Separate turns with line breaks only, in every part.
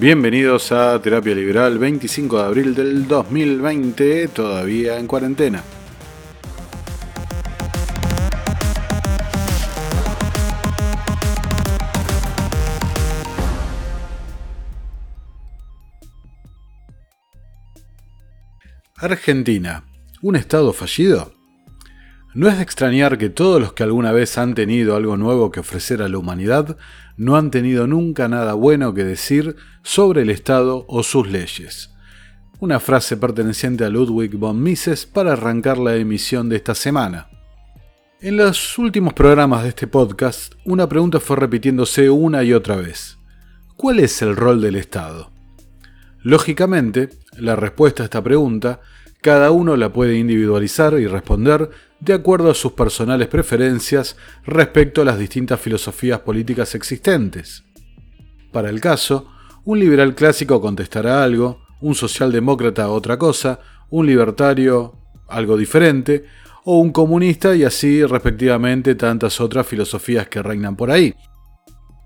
Bienvenidos a Terapia Liberal 25 de abril del 2020, todavía en cuarentena. Argentina, ¿un estado fallido? No es de extrañar que todos los que alguna vez han tenido algo nuevo que ofrecer a la humanidad no han tenido nunca nada bueno que decir sobre el Estado o sus leyes. Una frase perteneciente a Ludwig von Mises para arrancar la emisión de esta semana. En los últimos programas de este podcast, una pregunta fue repitiéndose una y otra vez. ¿Cuál es el rol del Estado? Lógicamente, la respuesta a esta pregunta cada uno la puede individualizar y responder de acuerdo a sus personales preferencias respecto a las distintas filosofías políticas existentes. Para el caso, un liberal clásico contestará algo, un socialdemócrata otra cosa, un libertario algo diferente, o un comunista y así respectivamente tantas otras filosofías que reinan por ahí.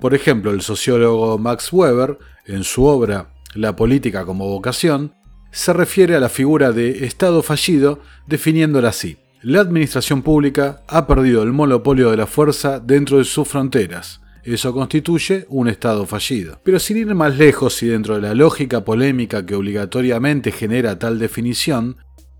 Por ejemplo, el sociólogo Max Weber, en su obra La política como vocación, se refiere a la figura de Estado fallido definiéndola así. La administración pública ha perdido el monopolio de la fuerza dentro de sus fronteras. Eso constituye un Estado fallido. Pero sin ir más lejos y dentro de la lógica polémica que obligatoriamente genera tal definición,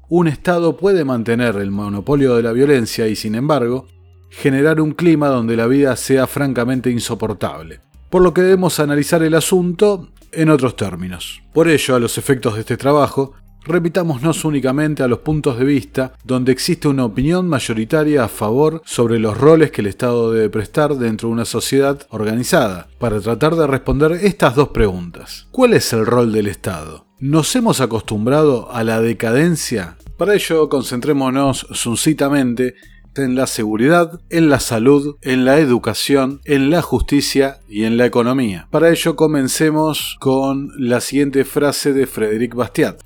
un Estado puede mantener el monopolio de la violencia y, sin embargo, generar un clima donde la vida sea francamente insoportable. Por lo que debemos analizar el asunto en otros términos. Por ello, a los efectos de este trabajo, Repitámonos únicamente a los puntos de vista donde existe una opinión mayoritaria a favor sobre los roles que el Estado debe prestar dentro de una sociedad organizada, para tratar de responder estas dos preguntas. ¿Cuál es el rol del Estado? ¿Nos hemos acostumbrado a la decadencia? Para ello, concentrémonos sucintamente en la seguridad, en la salud, en la educación, en la justicia y en la economía. Para ello comencemos con la siguiente frase de Frédéric Bastiat.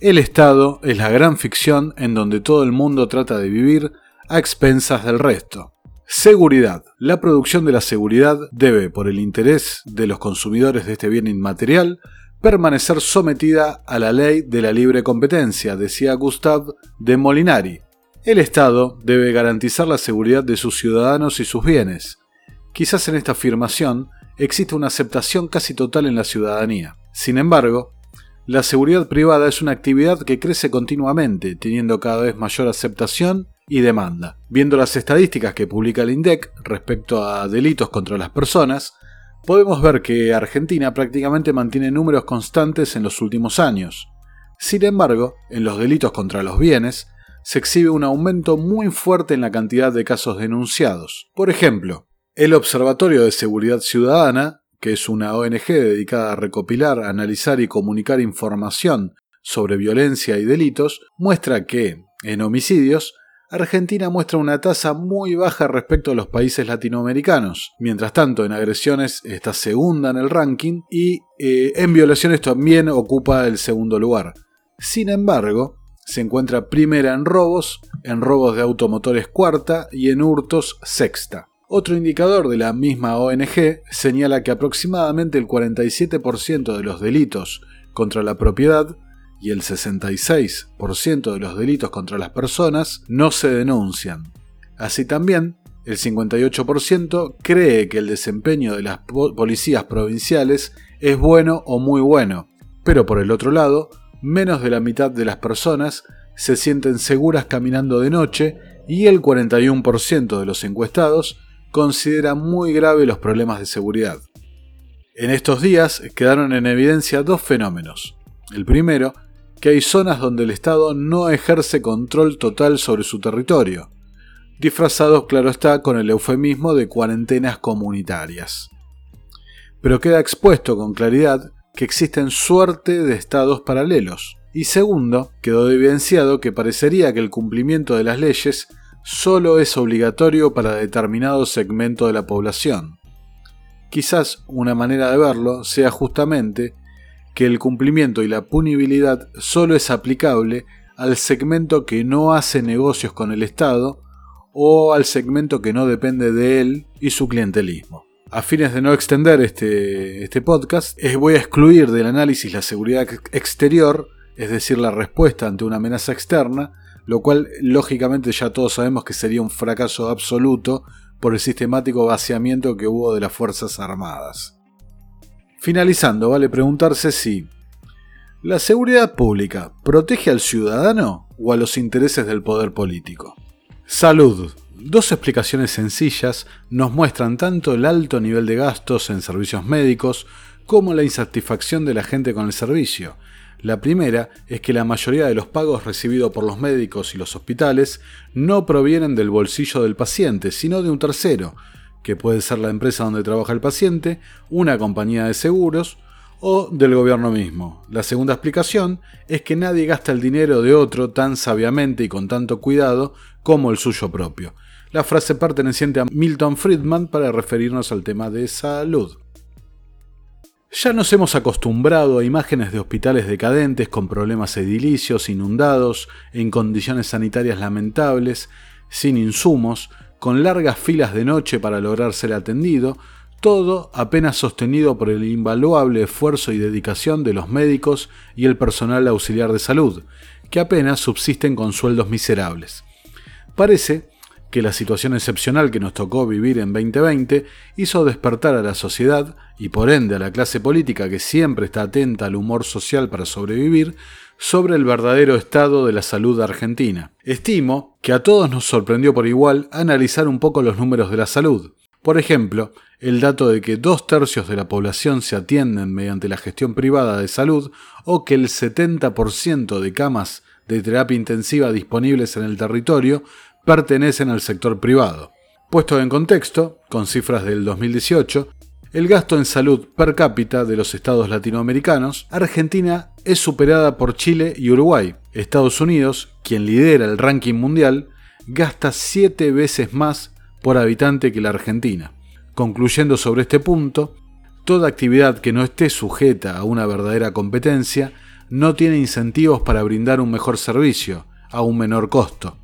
El Estado es la gran ficción en donde todo el mundo trata de vivir a expensas del resto. Seguridad. La producción de la seguridad debe, por el interés de los consumidores de este bien inmaterial, permanecer sometida a la ley de la libre competencia, decía Gustave de Molinari, el Estado debe garantizar la seguridad de sus ciudadanos y sus bienes. Quizás en esta afirmación existe una aceptación casi total en la ciudadanía. Sin embargo, la seguridad privada es una actividad que crece continuamente, teniendo cada vez mayor aceptación y demanda. Viendo las estadísticas que publica el INDEC respecto a delitos contra las personas, podemos ver que Argentina prácticamente mantiene números constantes en los últimos años. Sin embargo, en los delitos contra los bienes, se exhibe un aumento muy fuerte en la cantidad de casos denunciados. Por ejemplo, el Observatorio de Seguridad Ciudadana, que es una ONG dedicada a recopilar, analizar y comunicar información sobre violencia y delitos, muestra que, en homicidios, Argentina muestra una tasa muy baja respecto a los países latinoamericanos. Mientras tanto, en agresiones está segunda en el ranking y eh, en violaciones también ocupa el segundo lugar. Sin embargo, se encuentra primera en robos, en robos de automotores cuarta y en hurtos sexta. Otro indicador de la misma ONG señala que aproximadamente el 47% de los delitos contra la propiedad y el 66% de los delitos contra las personas no se denuncian. Así también, el 58% cree que el desempeño de las policías provinciales es bueno o muy bueno, pero por el otro lado, menos de la mitad de las personas se sienten seguras caminando de noche y el 41% de los encuestados considera muy grave los problemas de seguridad. En estos días quedaron en evidencia dos fenómenos. El primero, que hay zonas donde el Estado no ejerce control total sobre su territorio, disfrazados claro está con el eufemismo de cuarentenas comunitarias. Pero queda expuesto con claridad que existen suerte de estados paralelos. Y segundo, quedó evidenciado que parecería que el cumplimiento de las leyes solo es obligatorio para determinado segmento de la población. Quizás una manera de verlo sea justamente que el cumplimiento y la punibilidad solo es aplicable al segmento que no hace negocios con el Estado o al segmento que no depende de él y su clientelismo. A fines de no extender este, este podcast, voy a excluir del análisis la seguridad exterior, es decir, la respuesta ante una amenaza externa, lo cual lógicamente ya todos sabemos que sería un fracaso absoluto por el sistemático vaciamiento que hubo de las Fuerzas Armadas. Finalizando, vale preguntarse si la seguridad pública protege al ciudadano o a los intereses del poder político. Salud. Dos explicaciones sencillas nos muestran tanto el alto nivel de gastos en servicios médicos como la insatisfacción de la gente con el servicio. La primera es que la mayoría de los pagos recibidos por los médicos y los hospitales no provienen del bolsillo del paciente, sino de un tercero, que puede ser la empresa donde trabaja el paciente, una compañía de seguros o del gobierno mismo. La segunda explicación es que nadie gasta el dinero de otro tan sabiamente y con tanto cuidado como el suyo propio. La frase perteneciente a Milton Friedman para referirnos al tema de salud. Ya nos hemos acostumbrado a imágenes de hospitales decadentes con problemas edilicios, inundados, en condiciones sanitarias lamentables, sin insumos, con largas filas de noche para lograr ser atendido, todo apenas sostenido por el invaluable esfuerzo y dedicación de los médicos y el personal auxiliar de salud, que apenas subsisten con sueldos miserables. Parece que la situación excepcional que nos tocó vivir en 2020 hizo despertar a la sociedad y por ende a la clase política que siempre está atenta al humor social para sobrevivir sobre el verdadero estado de la salud argentina. Estimo que a todos nos sorprendió por igual analizar un poco los números de la salud. Por ejemplo, el dato de que dos tercios de la población se atienden mediante la gestión privada de salud o que el 70% de camas de terapia intensiva disponibles en el territorio pertenecen al sector privado. Puesto en contexto, con cifras del 2018, el gasto en salud per cápita de los estados latinoamericanos, Argentina es superada por Chile y Uruguay. Estados Unidos, quien lidera el ranking mundial, gasta siete veces más por habitante que la Argentina. Concluyendo sobre este punto, toda actividad que no esté sujeta a una verdadera competencia no tiene incentivos para brindar un mejor servicio, a un menor costo,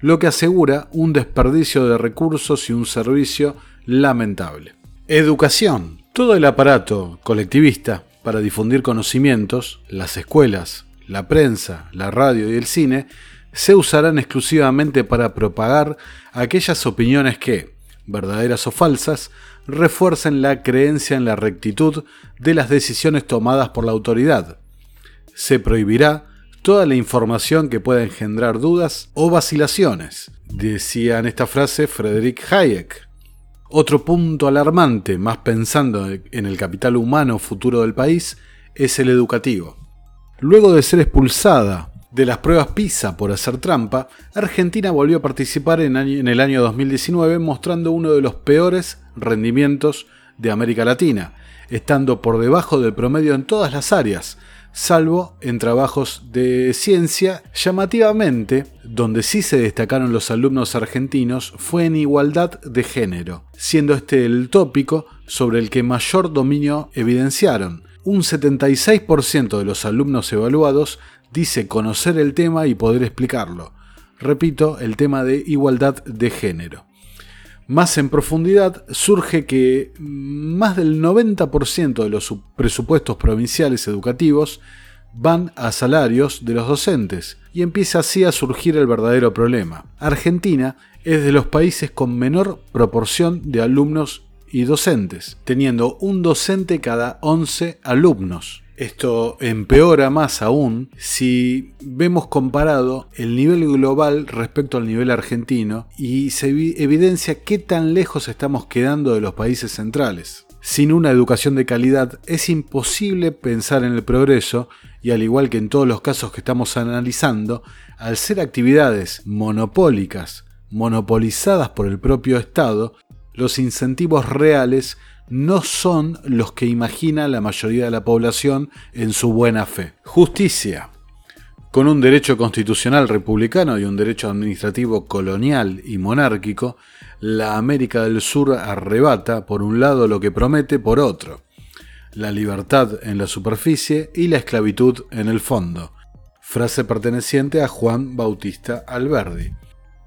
lo que asegura un desperdicio de recursos y un servicio lamentable. Educación. Todo el aparato colectivista para difundir conocimientos, las escuelas, la prensa, la radio y el cine, se usarán exclusivamente para propagar aquellas opiniones que, verdaderas o falsas, refuercen la creencia en la rectitud de las decisiones tomadas por la autoridad. Se prohibirá toda la información que pueda engendrar dudas o vacilaciones, decía en esta frase Frederick Hayek. Otro punto alarmante, más pensando en el capital humano futuro del país, es el educativo. Luego de ser expulsada de las pruebas PISA por hacer trampa, Argentina volvió a participar en, el año 2019 mostrando uno de los peores rendimientos de América Latina, estando por debajo del promedio en todas las áreas, salvo en trabajos de ciencia. Llamativamente, donde sí se destacaron los alumnos argentinos fue en igualdad de género, siendo este el tópico sobre el que mayor dominio evidenciaron. Un 76% de los alumnos evaluados dice conocer el tema y poder explicarlo. Repito, el tema de igualdad de género. Más en profundidad, surge que más del 90% de los presupuestos provinciales educativos van a salarios de los docentes y empieza así a surgir el verdadero problema. Argentina es de los países con menor proporción de alumnos y docentes, teniendo un docente cada 11 alumnos. Esto empeora más aún si vemos comparado el nivel global respecto al nivel argentino y se evidencia qué tan lejos estamos quedando de los países centrales. Sin una educación de calidad es imposible pensar en el progreso y al igual que en todos los casos que estamos analizando, al ser actividades monopólicas, monopolizadas por el propio Estado, los incentivos reales no son los que imagina la mayoría de la población en su buena fe. Justicia. Con un derecho constitucional republicano y un derecho administrativo colonial y monárquico, la América del Sur arrebata por un lado lo que promete por otro, la libertad en la superficie y la esclavitud en el fondo. Frase perteneciente a Juan Bautista Alberdi.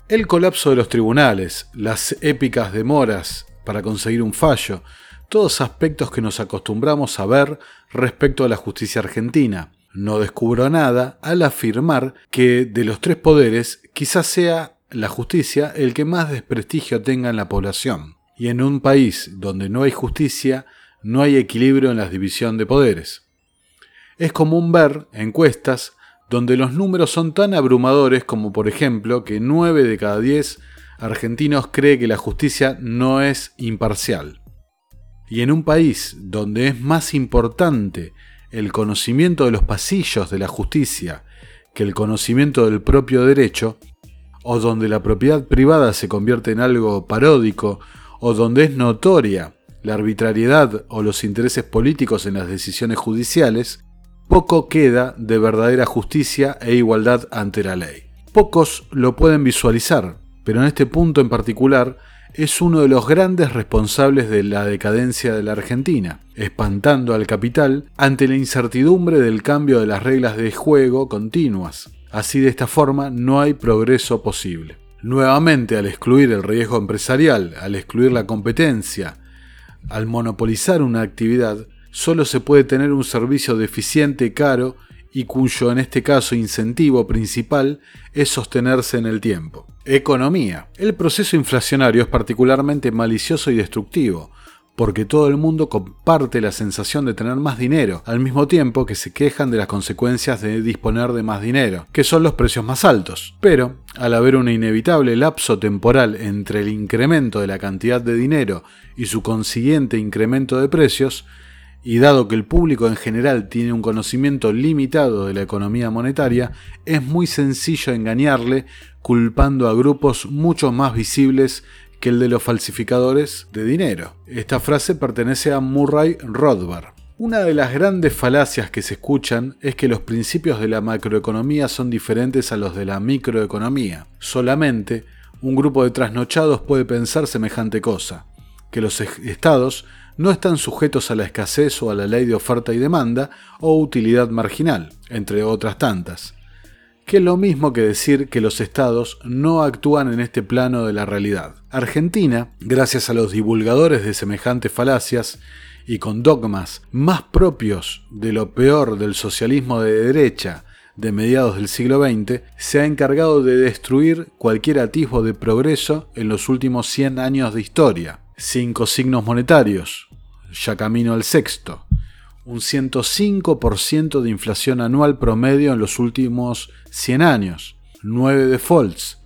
El colapso de los tribunales, las épicas demoras para conseguir un fallo, todos aspectos que nos acostumbramos a ver respecto a la justicia argentina. No descubro nada al afirmar que de los tres poderes quizás sea la justicia el que más desprestigio tenga en la población. Y en un país donde no hay justicia, no hay equilibrio en la división de poderes. Es común ver encuestas donde los números son tan abrumadores como por ejemplo que 9 de cada 10 argentinos cree que la justicia no es imparcial. Y en un país donde es más importante el conocimiento de los pasillos de la justicia que el conocimiento del propio derecho, o donde la propiedad privada se convierte en algo paródico, o donde es notoria la arbitrariedad o los intereses políticos en las decisiones judiciales, poco queda de verdadera justicia e igualdad ante la ley. Pocos lo pueden visualizar, pero en este punto en particular es uno de los grandes responsables de la decadencia de la Argentina, espantando al capital ante la incertidumbre del cambio de las reglas de juego continuas. Así de esta forma no hay progreso posible. Nuevamente, al excluir el riesgo empresarial, al excluir la competencia, al monopolizar una actividad, solo se puede tener un servicio deficiente, caro y cuyo en este caso incentivo principal es sostenerse en el tiempo. Economía. El proceso inflacionario es particularmente malicioso y destructivo, porque todo el mundo comparte la sensación de tener más dinero, al mismo tiempo que se quejan de las consecuencias de disponer de más dinero, que son los precios más altos. Pero, al haber un inevitable lapso temporal entre el incremento de la cantidad de dinero y su consiguiente incremento de precios, y dado que el público en general tiene un conocimiento limitado de la economía monetaria, es muy sencillo engañarle culpando a grupos mucho más visibles que el de los falsificadores de dinero. Esta frase pertenece a Murray Rothbard. Una de las grandes falacias que se escuchan es que los principios de la macroeconomía son diferentes a los de la microeconomía. Solamente un grupo de trasnochados puede pensar semejante cosa, que los estados no están sujetos a la escasez o a la ley de oferta y demanda o utilidad marginal, entre otras tantas, que es lo mismo que decir que los estados no actúan en este plano de la realidad. Argentina, gracias a los divulgadores de semejantes falacias y con dogmas más propios de lo peor del socialismo de derecha de mediados del siglo XX, se ha encargado de destruir cualquier atisbo de progreso en los últimos 100 años de historia. Cinco signos monetarios, ya camino al sexto. Un 105% de inflación anual promedio en los últimos 100 años. 9 defaults.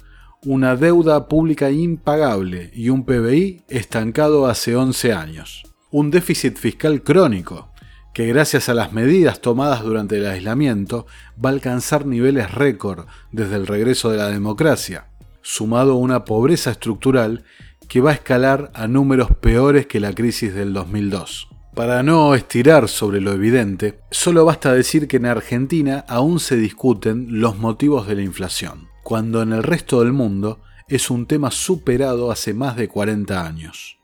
Una deuda pública impagable y un PBI estancado hace 11 años. Un déficit fiscal crónico, que gracias a las medidas tomadas durante el aislamiento va a alcanzar niveles récord desde el regreso de la democracia, sumado a una pobreza estructural que va a escalar a números peores que la crisis del 2002. Para no estirar sobre lo evidente, solo basta decir que en Argentina aún se discuten los motivos de la inflación, cuando en el resto del mundo es un tema superado hace más de 40 años.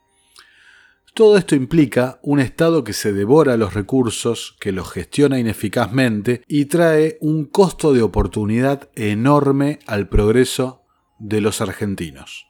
Todo esto implica un Estado que se devora los recursos, que los gestiona ineficazmente y trae un costo de oportunidad enorme al progreso de los argentinos.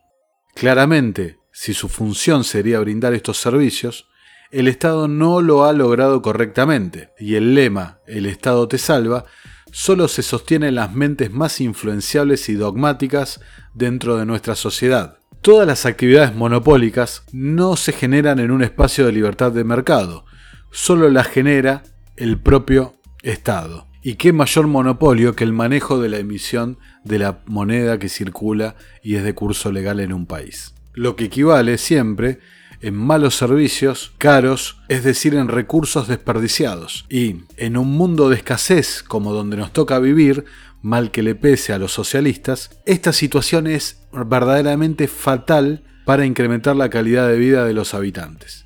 Claramente, si su función sería brindar estos servicios, el Estado no lo ha logrado correctamente, y el lema El Estado te salva solo se sostiene en las mentes más influenciables y dogmáticas dentro de nuestra sociedad. Todas las actividades monopólicas no se generan en un espacio de libertad de mercado, solo las genera el propio Estado. ¿Y qué mayor monopolio que el manejo de la emisión de la moneda que circula y es de curso legal en un país? Lo que equivale siempre en malos servicios caros, es decir, en recursos desperdiciados. Y en un mundo de escasez como donde nos toca vivir, mal que le pese a los socialistas, esta situación es verdaderamente fatal para incrementar la calidad de vida de los habitantes.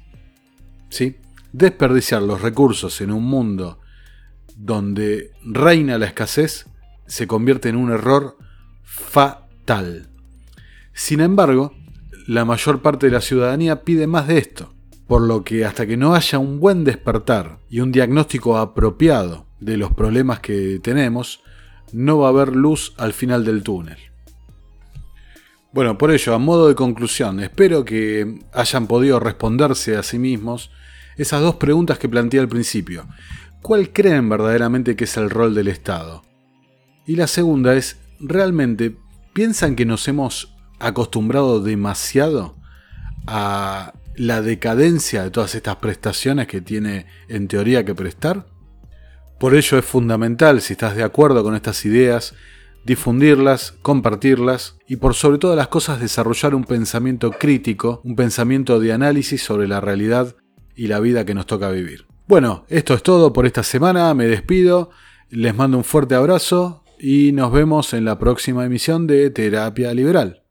¿Sí? Desperdiciar los recursos en un mundo donde reina la escasez se convierte en un error fatal. Sin embargo, la mayor parte de la ciudadanía pide más de esto, por lo que hasta que no haya un buen despertar y un diagnóstico apropiado de los problemas que tenemos, no va a haber luz al final del túnel. Bueno, por ello, a modo de conclusión, espero que hayan podido responderse a sí mismos esas dos preguntas que planteé al principio. ¿Cuál creen verdaderamente que es el rol del Estado? Y la segunda es, ¿realmente piensan que nos hemos acostumbrado demasiado a la decadencia de todas estas prestaciones que tiene en teoría que prestar? Por ello es fundamental, si estás de acuerdo con estas ideas, difundirlas, compartirlas y por sobre todas las cosas desarrollar un pensamiento crítico, un pensamiento de análisis sobre la realidad y la vida que nos toca vivir. Bueno, esto es todo por esta semana, me despido, les mando un fuerte abrazo y nos vemos en la próxima emisión de Terapia Liberal.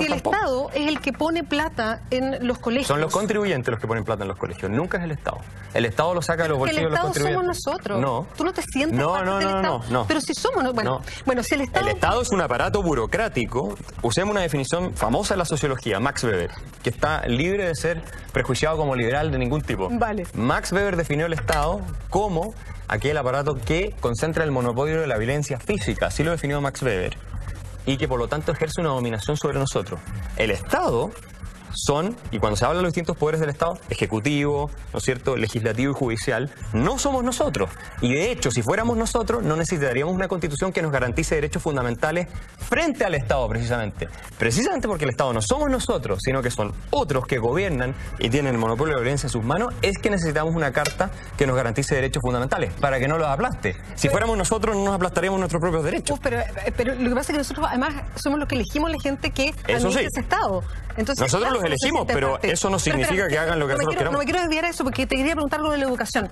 Si el Estado es el que pone plata en los colegios.
Son los contribuyentes los que ponen plata en los colegios, nunca es el Estado. El Estado lo saca de los bolsillos de los contribuyentes.
El Estado somos nosotros.
No.
Tú no te sientes
no,
parte
no,
del
no,
Estado.
no, no.
Pero si somos, bueno, bueno, si el Estado...
El Estado es un aparato burocrático. Usemos una definición famosa de la sociología, Max Weber, que está libre de ser prejuiciado como liberal de ningún tipo.
Vale.
Max Weber definió el Estado como aquel aparato que concentra el monopolio de la violencia física. Así lo definió Max Weber y que por lo tanto ejerce una dominación sobre nosotros. El Estado son, y cuando se habla de los distintos poderes del Estado, ejecutivo, ¿no es cierto?, legislativo y judicial, no somos nosotros. Y de hecho, si fuéramos nosotros, no necesitaríamos una constitución que nos garantice derechos fundamentales frente al Estado, precisamente. Precisamente porque el Estado no somos nosotros, sino que son otros que gobiernan y tienen el monopolio de la violencia en sus manos, es que necesitamos una carta que nos garantice derechos fundamentales, para que no los aplaste. Si fuéramos nosotros, no nos aplastaríamos nuestros propios derechos.
Uf, pero, pero lo que pasa es que nosotros además somos los que elegimos la gente que administra
sí.
ese Estado. Entonces,
Nosotros
claro,
los
no
elegimos, pero
parte.
eso no significa que hagan lo que
no
nosotros
quiero- No
queramos.
me quiero desviar a eso porque te quería preguntar algo de la educación.